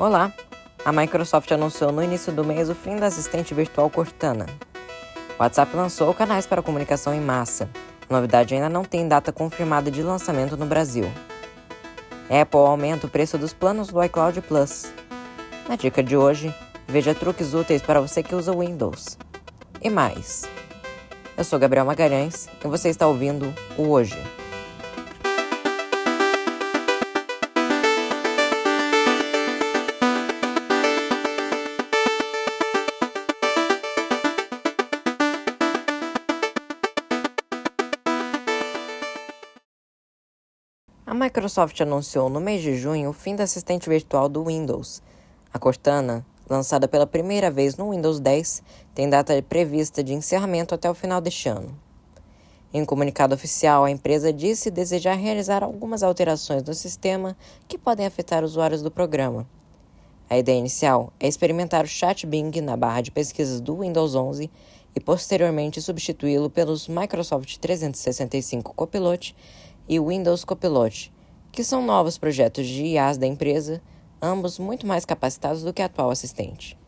Olá! A Microsoft anunciou no início do mês o fim da assistente virtual Cortana. O WhatsApp lançou canais para comunicação em massa. A novidade ainda não tem data confirmada de lançamento no Brasil. Apple aumenta o preço dos planos do iCloud Plus. Na dica de hoje, veja truques úteis para você que usa Windows. E mais. Eu sou Gabriel Magalhães e você está ouvindo o Hoje. Microsoft anunciou no mês de junho o fim da assistente virtual do Windows. A Cortana, lançada pela primeira vez no Windows 10, tem data prevista de encerramento até o final deste ano. Em um comunicado oficial, a empresa disse desejar realizar algumas alterações no sistema que podem afetar usuários do programa. A ideia inicial é experimentar o chat Bing na barra de pesquisas do Windows 11 e posteriormente substituí-lo pelos Microsoft 365 Copilot e Windows Copilot, que são novos projetos de IAs da empresa, ambos muito mais capacitados do que o atual assistente.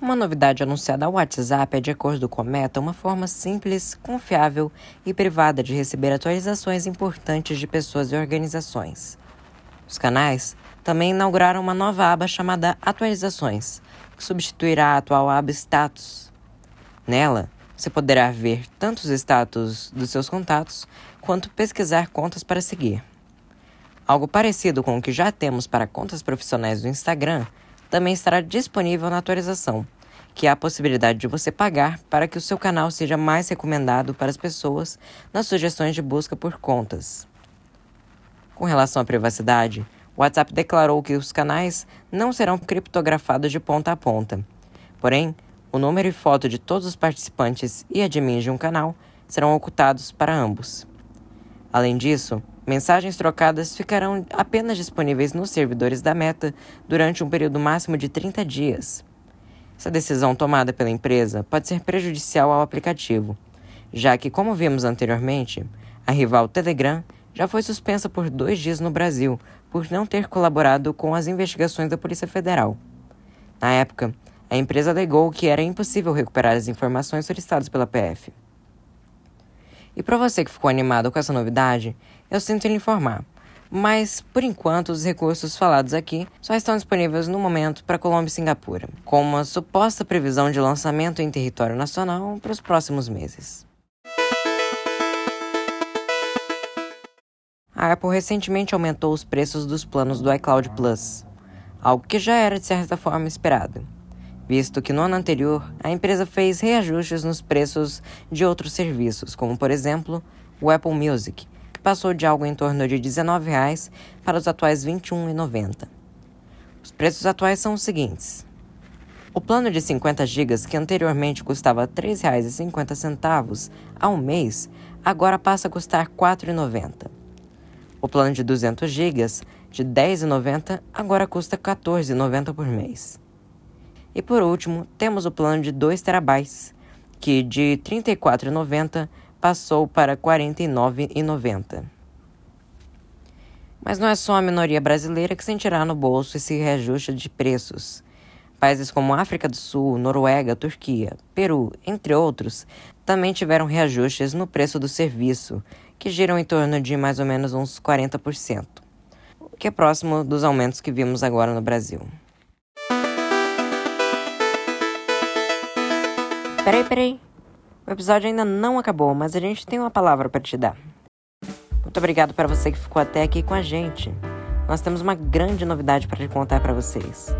Uma novidade anunciada ao WhatsApp é, de acordo com a Meta, uma forma simples, confiável e privada de receber atualizações importantes de pessoas e organizações. Os canais também inauguraram uma nova aba chamada Atualizações, que substituirá a atual aba Status. Nela, você poderá ver tanto os status dos seus contatos quanto pesquisar contas para seguir. Algo parecido com o que já temos para contas profissionais do Instagram também estará disponível na atualização, que há a possibilidade de você pagar para que o seu canal seja mais recomendado para as pessoas nas sugestões de busca por contas. Com relação à privacidade, o WhatsApp declarou que os canais não serão criptografados de ponta a ponta. Porém, o número e foto de todos os participantes e admins de um canal serão ocultados para ambos. Além disso, mensagens trocadas ficarão apenas disponíveis nos servidores da Meta durante um período máximo de 30 dias. Essa decisão tomada pela empresa pode ser prejudicial ao aplicativo, já que, como vimos anteriormente, a rival Telegram já foi suspensa por dois dias no Brasil por não ter colaborado com as investigações da Polícia Federal. Na época, a empresa alegou que era impossível recuperar as informações solicitadas pela PF. E para você que ficou animado com essa novidade, eu sinto lhe informar. Mas, por enquanto, os recursos falados aqui só estão disponíveis no momento para Colômbia e Singapura, com uma suposta previsão de lançamento em território nacional para os próximos meses. A Apple recentemente aumentou os preços dos planos do iCloud Plus, algo que já era de certa forma esperado, visto que no ano anterior a empresa fez reajustes nos preços de outros serviços, como por exemplo o Apple Music, que passou de algo em torno de R$19 para os atuais R$ 21,90. Os preços atuais são os seguintes. O plano de 50 GB, que anteriormente custava R$ 3,50 ao mês, agora passa a custar R$ 4,90. O plano de 200 GB de R$ 10,90 agora custa R$ 14,90 por mês. E por último, temos o plano de 2 TB, que de R$ 34,90 passou para R$ 49,90. Mas não é só a minoria brasileira que sentirá no bolso esse reajuste de preços. Países como África do Sul, Noruega, Turquia, Peru, entre outros, também tiveram reajustes no preço do serviço, que giram em torno de mais ou menos uns 40%, o que é próximo dos aumentos que vimos agora no Brasil. Peraí, peraí. O episódio ainda não acabou, mas a gente tem uma palavra para te dar. Muito obrigado para você que ficou até aqui com a gente. Nós temos uma grande novidade para te contar para vocês.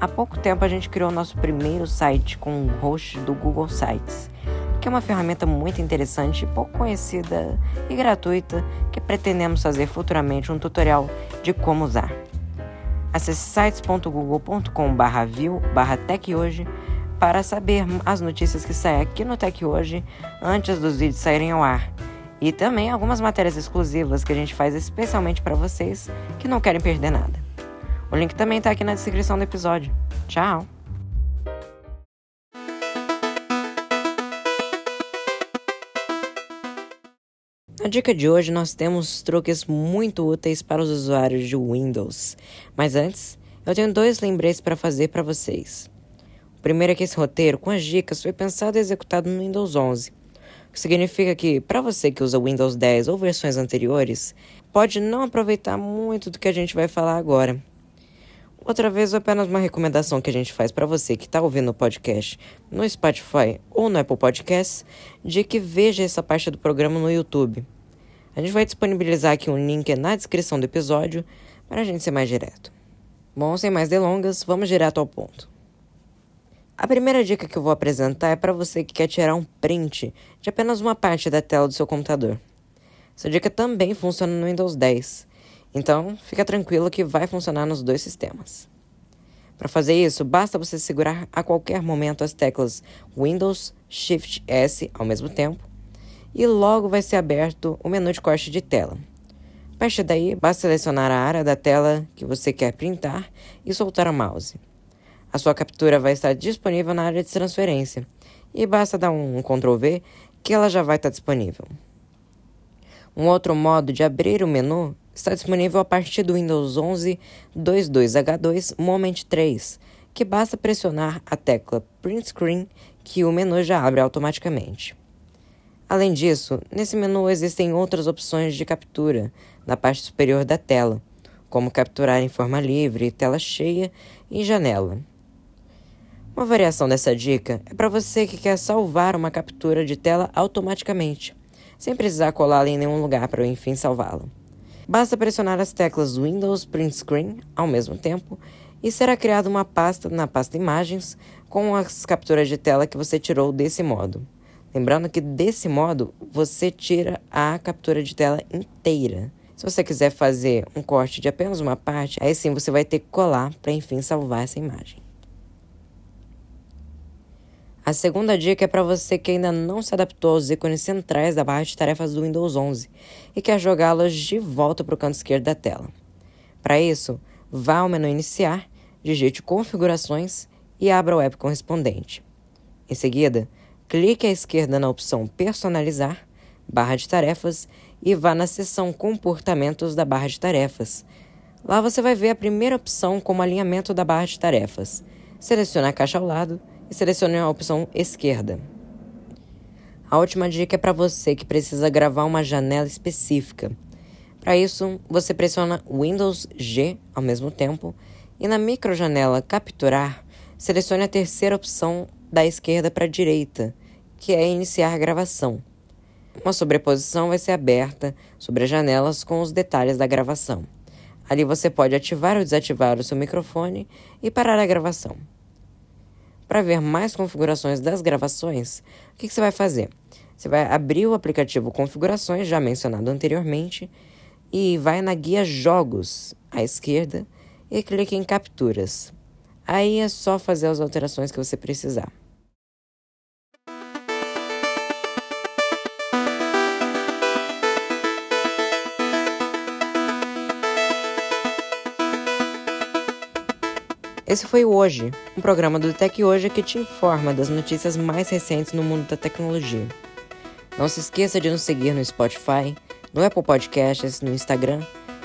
Há pouco tempo a gente criou nosso primeiro site com o host do Google Sites que é uma ferramenta muito interessante, pouco conhecida e gratuita que pretendemos fazer futuramente um tutorial de como usar. Acesse sites.google.com/view/techhoje para saber as notícias que saem aqui no Tech Hoje antes dos vídeos saírem ao ar. E também algumas matérias exclusivas que a gente faz especialmente para vocês que não querem perder nada. O link também está aqui na descrição do episódio. Tchau! Na dica de hoje, nós temos truques muito úteis para os usuários de Windows. Mas antes, eu tenho dois lembretes para fazer para vocês. O primeiro é que esse roteiro com as dicas foi pensado e executado no Windows 11, o que significa que, para você que usa Windows 10 ou versões anteriores, pode não aproveitar muito do que a gente vai falar agora. Outra vez, apenas uma recomendação que a gente faz para você que está ouvindo o podcast no Spotify ou no Apple Podcasts, de que veja essa parte do programa no YouTube. A gente vai disponibilizar aqui um link na descrição do episódio para a gente ser mais direto. Bom, sem mais delongas, vamos direto ao ponto. A primeira dica que eu vou apresentar é para você que quer tirar um print de apenas uma parte da tela do seu computador. Essa dica também funciona no Windows 10 então, fica tranquilo que vai funcionar nos dois sistemas. Para fazer isso, basta você segurar a qualquer momento as teclas Windows Shift S ao mesmo tempo e logo vai ser aberto o menu de corte de tela. A daí, basta selecionar a área da tela que você quer printar e soltar o mouse. A sua captura vai estar disponível na área de transferência e basta dar um Ctrl V que ela já vai estar disponível. Um outro modo de abrir o menu está disponível a partir do Windows 11 22H2 Moment 3, que basta pressionar a tecla Print Screen que o menu já abre automaticamente. Além disso, nesse menu existem outras opções de captura na parte superior da tela, como capturar em forma livre, tela cheia e janela. Uma variação dessa dica é para você que quer salvar uma captura de tela automaticamente, sem precisar colá-la em nenhum lugar para enfim salvá-la. Basta pressionar as teclas Windows Print Screen ao mesmo tempo e será criada uma pasta na pasta Imagens com as capturas de tela que você tirou desse modo. Lembrando que desse modo você tira a captura de tela inteira. Se você quiser fazer um corte de apenas uma parte, aí sim você vai ter que colar para enfim salvar essa imagem. A segunda dica é para você que ainda não se adaptou aos ícones centrais da barra de tarefas do Windows 11 e quer jogá-los de volta para o canto esquerdo da tela. Para isso, vá ao menu Iniciar, digite Configurações e abra o app correspondente. Em seguida, clique à esquerda na opção Personalizar, barra de tarefas e vá na seção Comportamentos da barra de tarefas. Lá você vai ver a primeira opção como alinhamento da barra de tarefas. Selecione a caixa ao lado e selecione a opção esquerda. A última dica é para você que precisa gravar uma janela específica. Para isso, você pressiona Windows G ao mesmo tempo e na microjanela Capturar, selecione a terceira opção da esquerda para a direita, que é Iniciar gravação. Uma sobreposição vai ser aberta sobre as janelas com os detalhes da gravação. Ali você pode ativar ou desativar o seu microfone e parar a gravação. Para ver mais configurações das gravações, o que, que você vai fazer? Você vai abrir o aplicativo Configurações, já mencionado anteriormente, e vai na guia Jogos à esquerda e clique em Capturas. Aí é só fazer as alterações que você precisar. Esse foi o Hoje, um programa do Tech Hoje que te informa das notícias mais recentes no mundo da tecnologia. Não se esqueça de nos seguir no Spotify, no Apple Podcasts, no Instagram,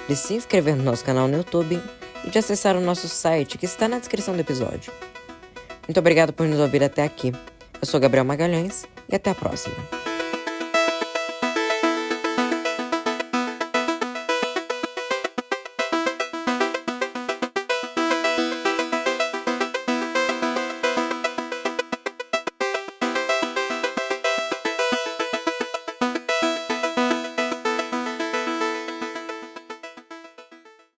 de se inscrever no nosso canal no YouTube e de acessar o nosso site que está na descrição do episódio. Muito obrigado por nos ouvir até aqui. Eu sou Gabriel Magalhães e até a próxima.